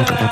Okay.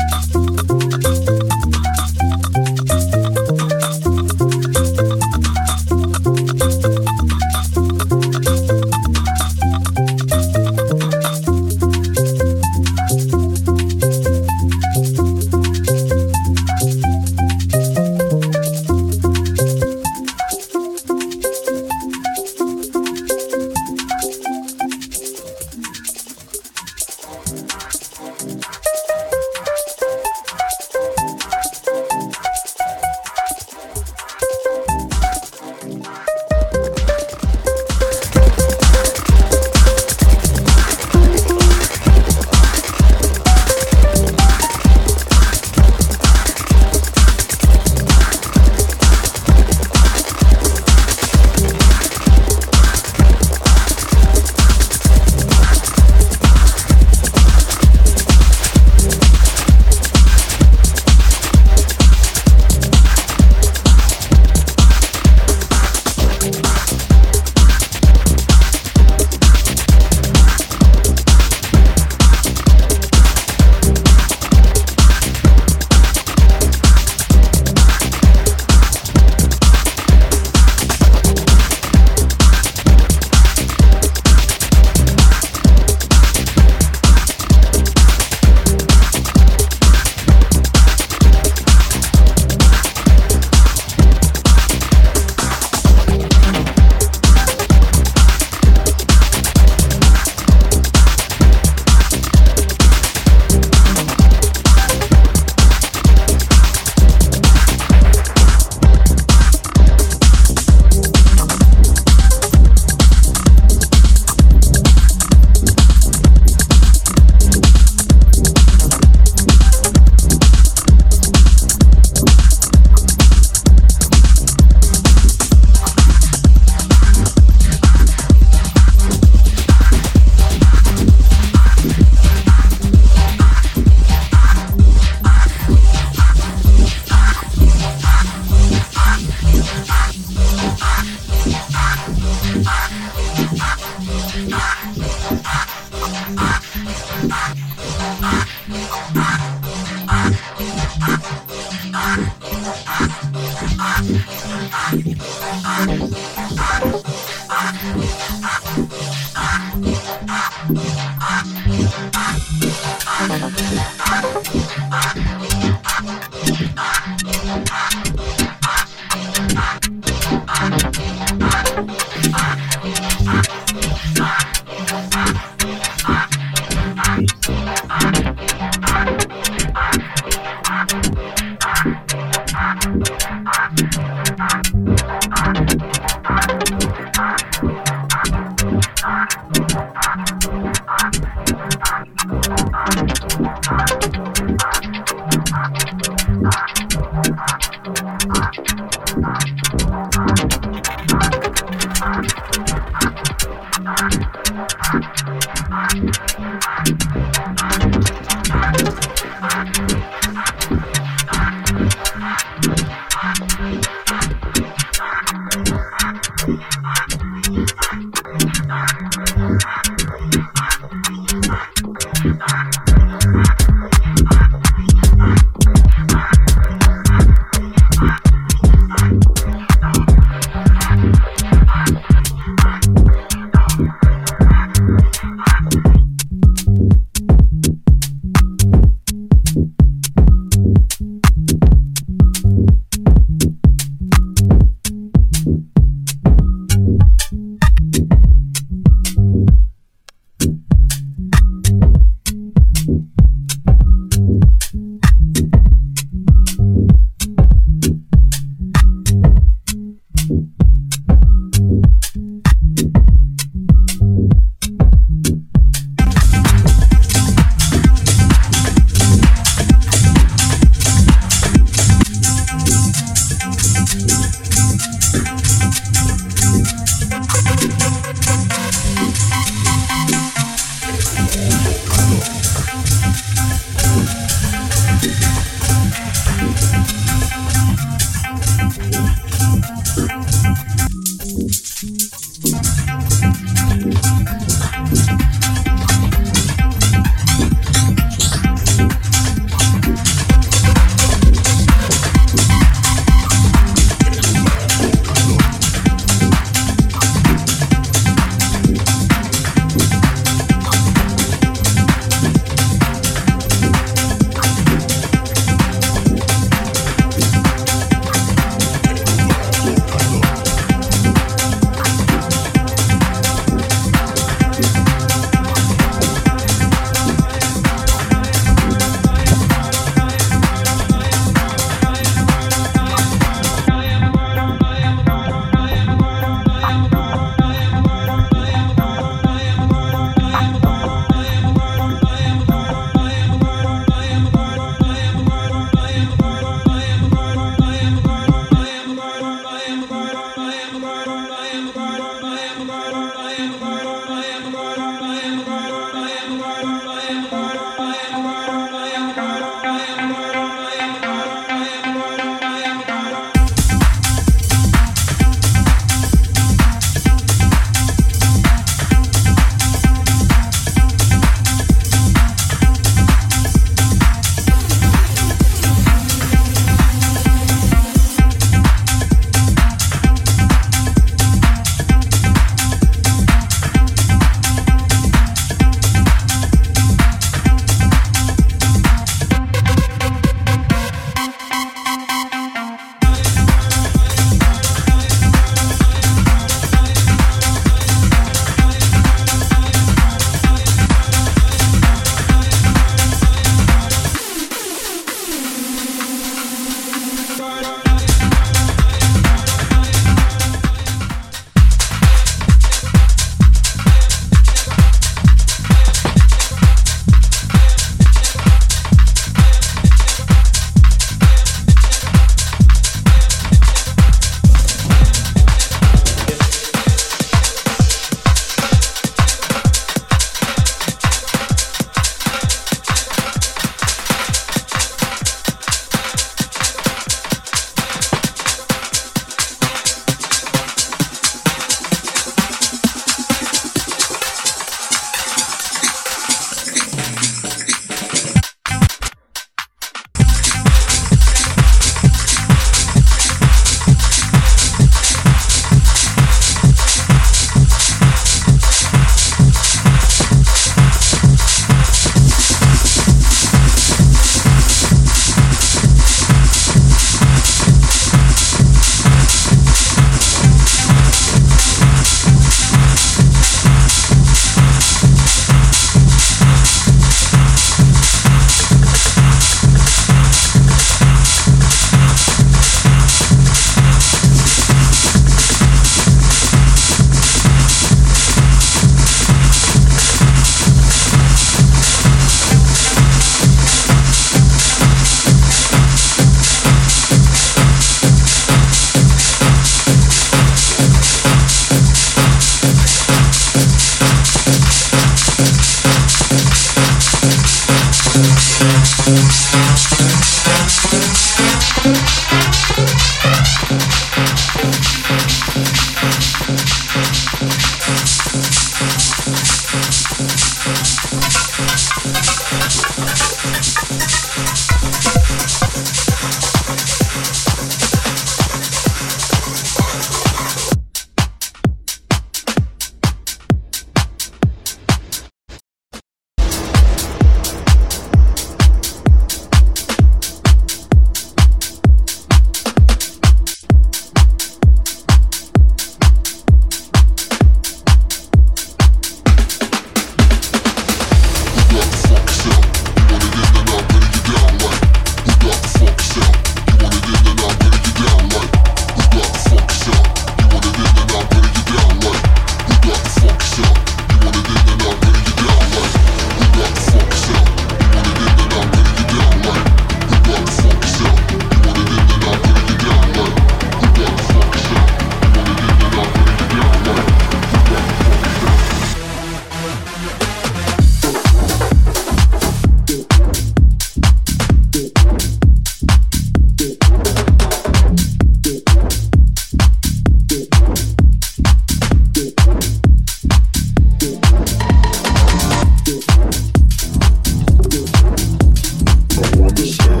Baby.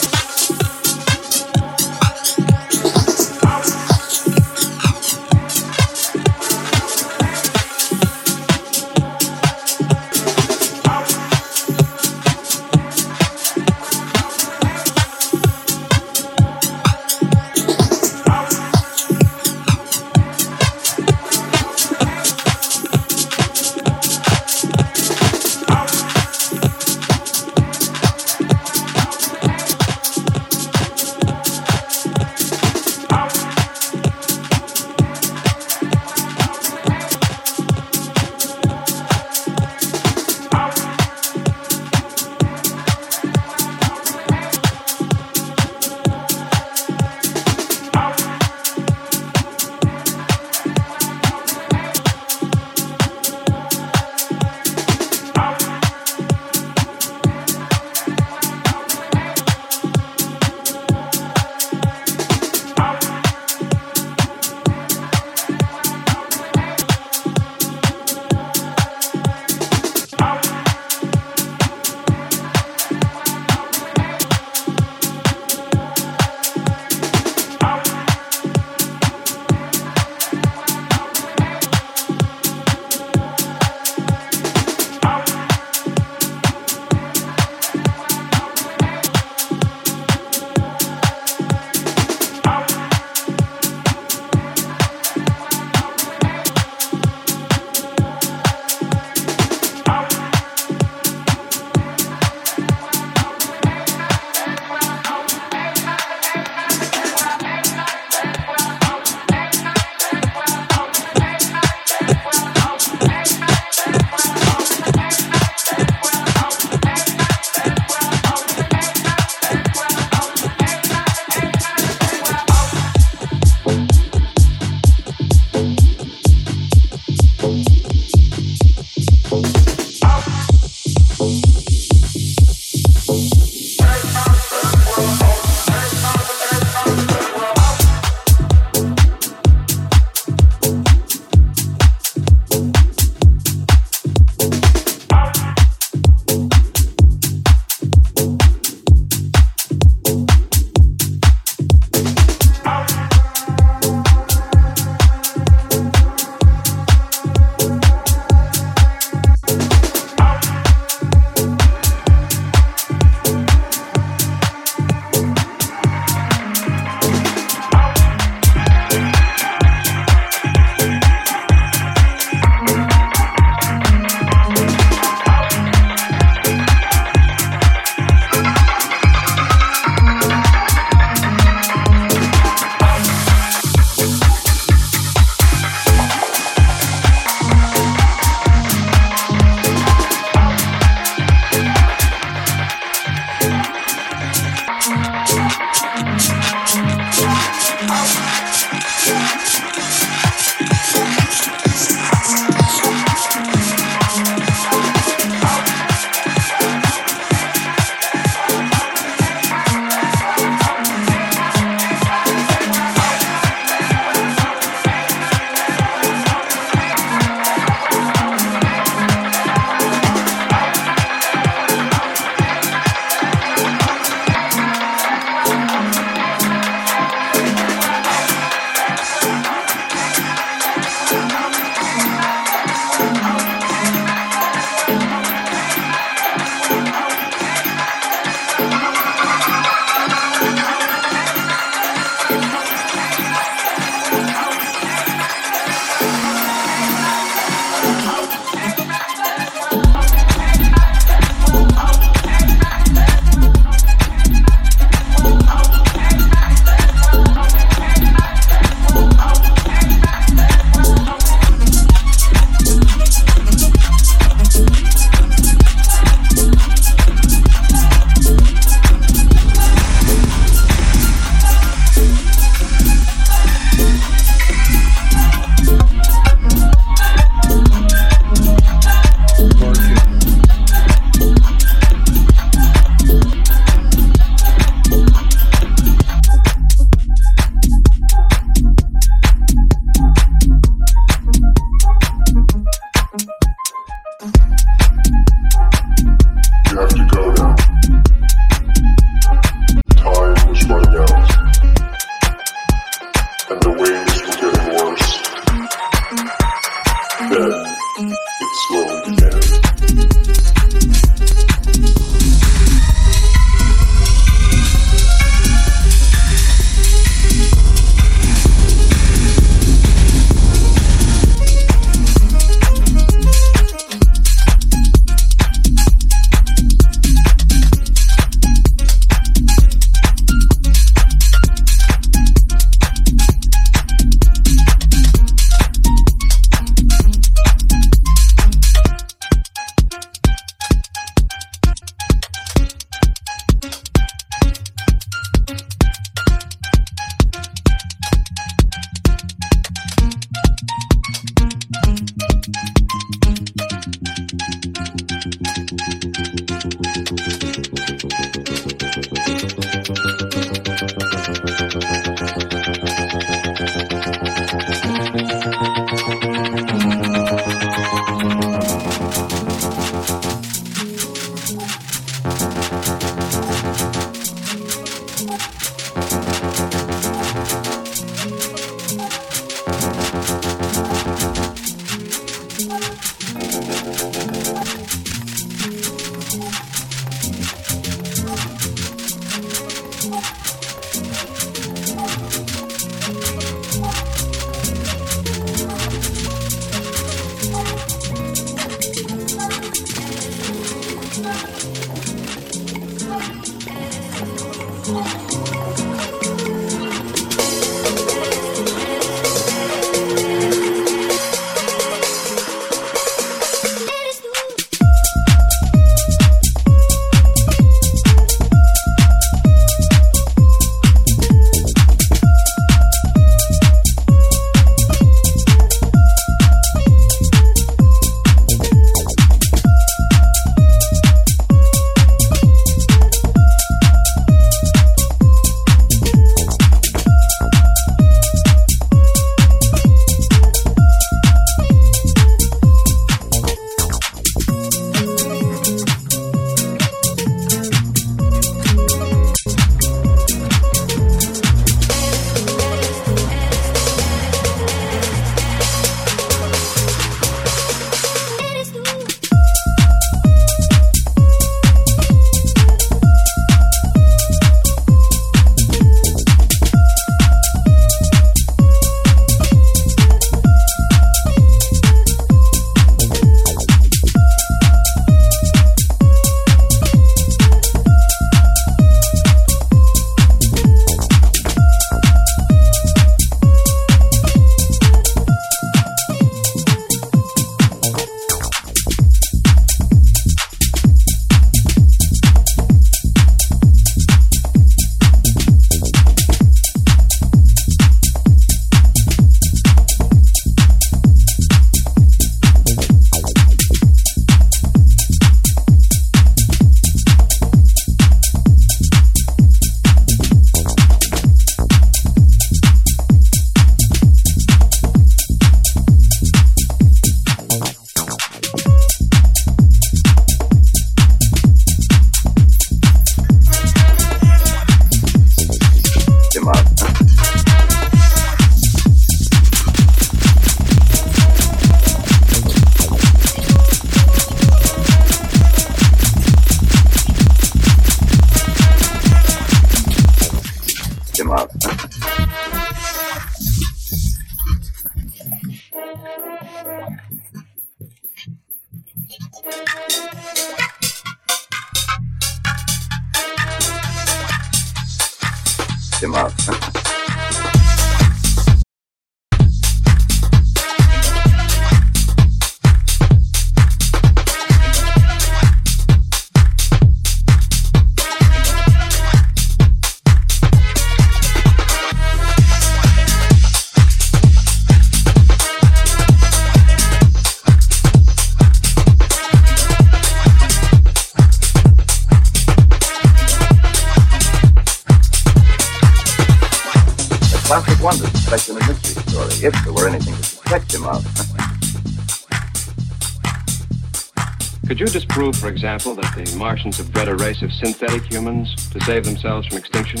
Disprove, for example, that the Martians have bred a race of synthetic humans to save themselves from extinction?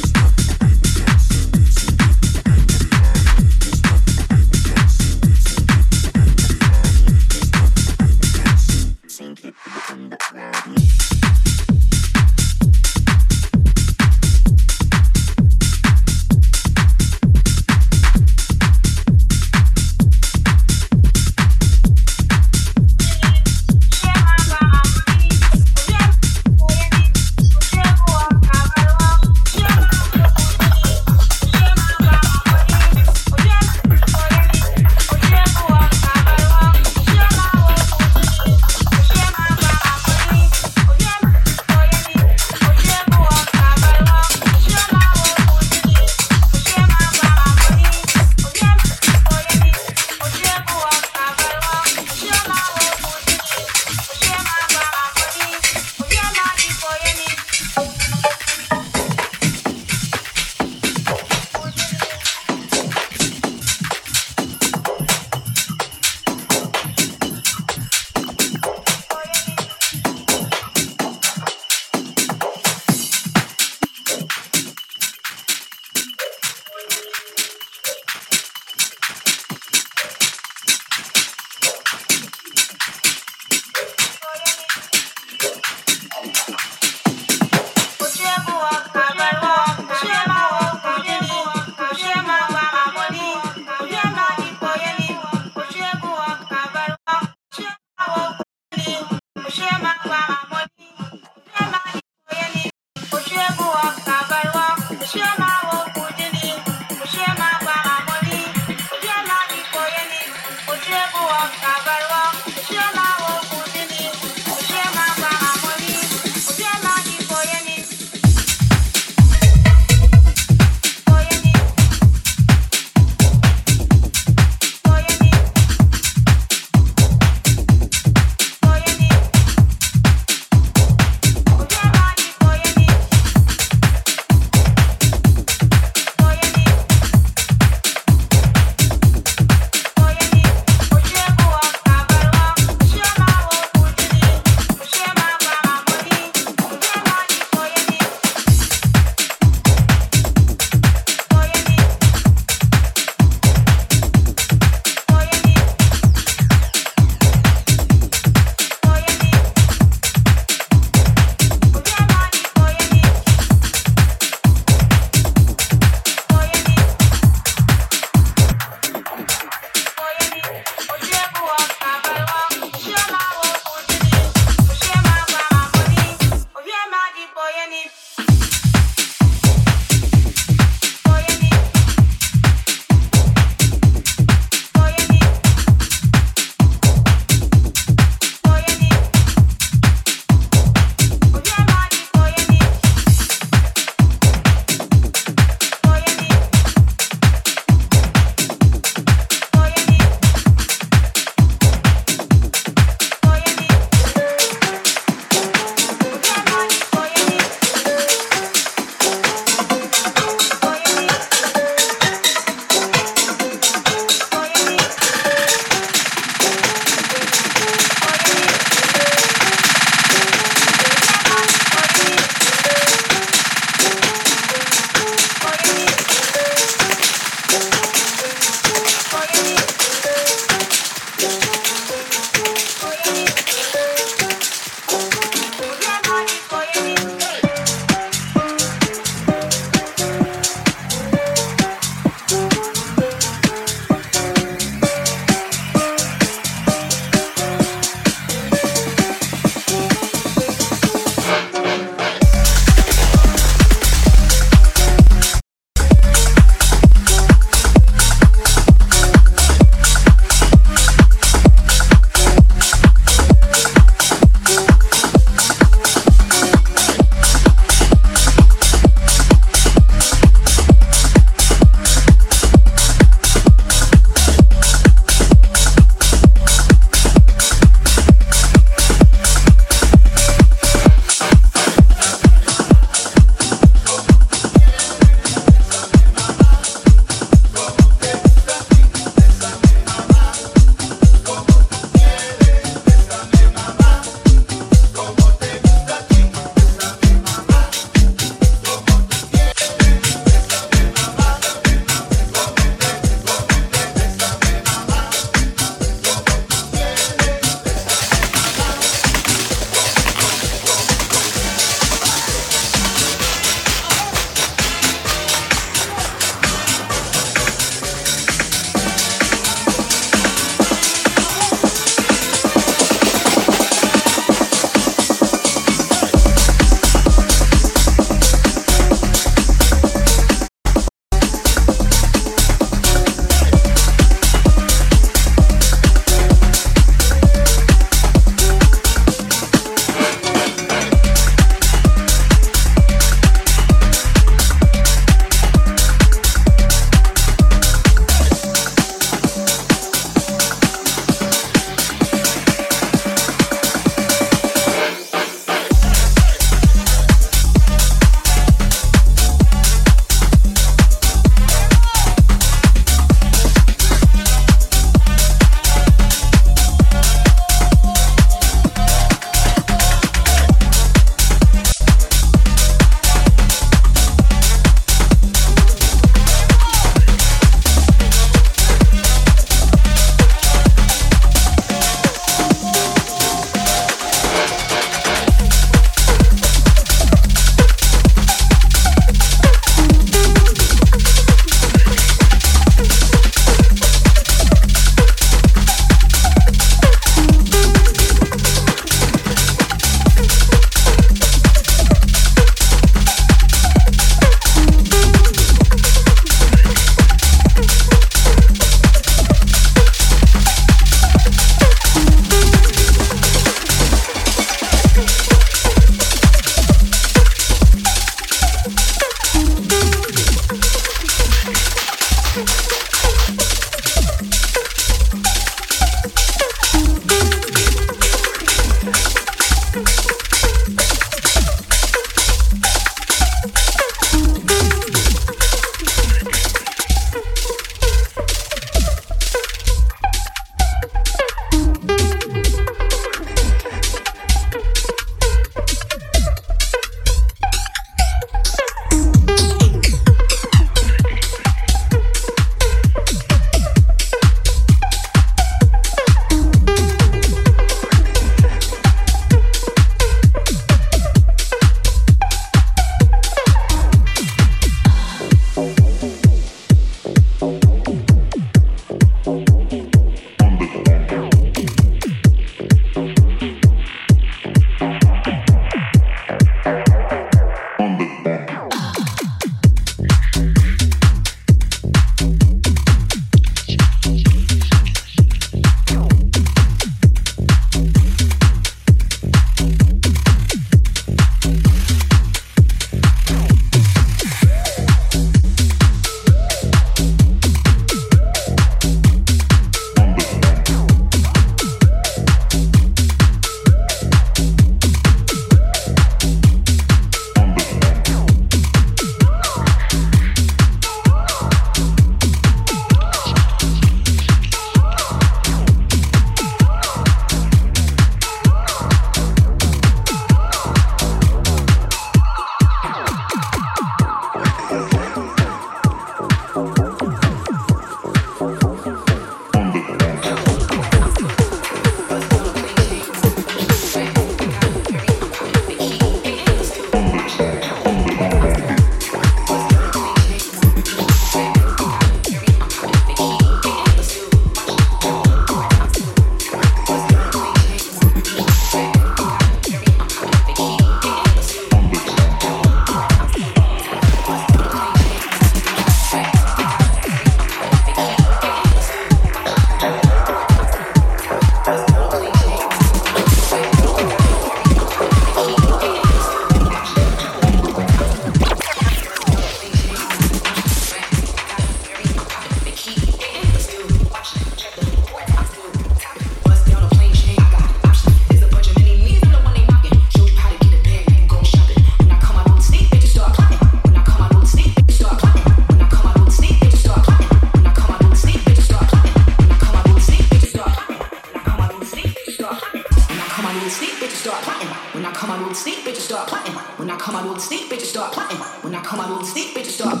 Of the sneak, bitches start.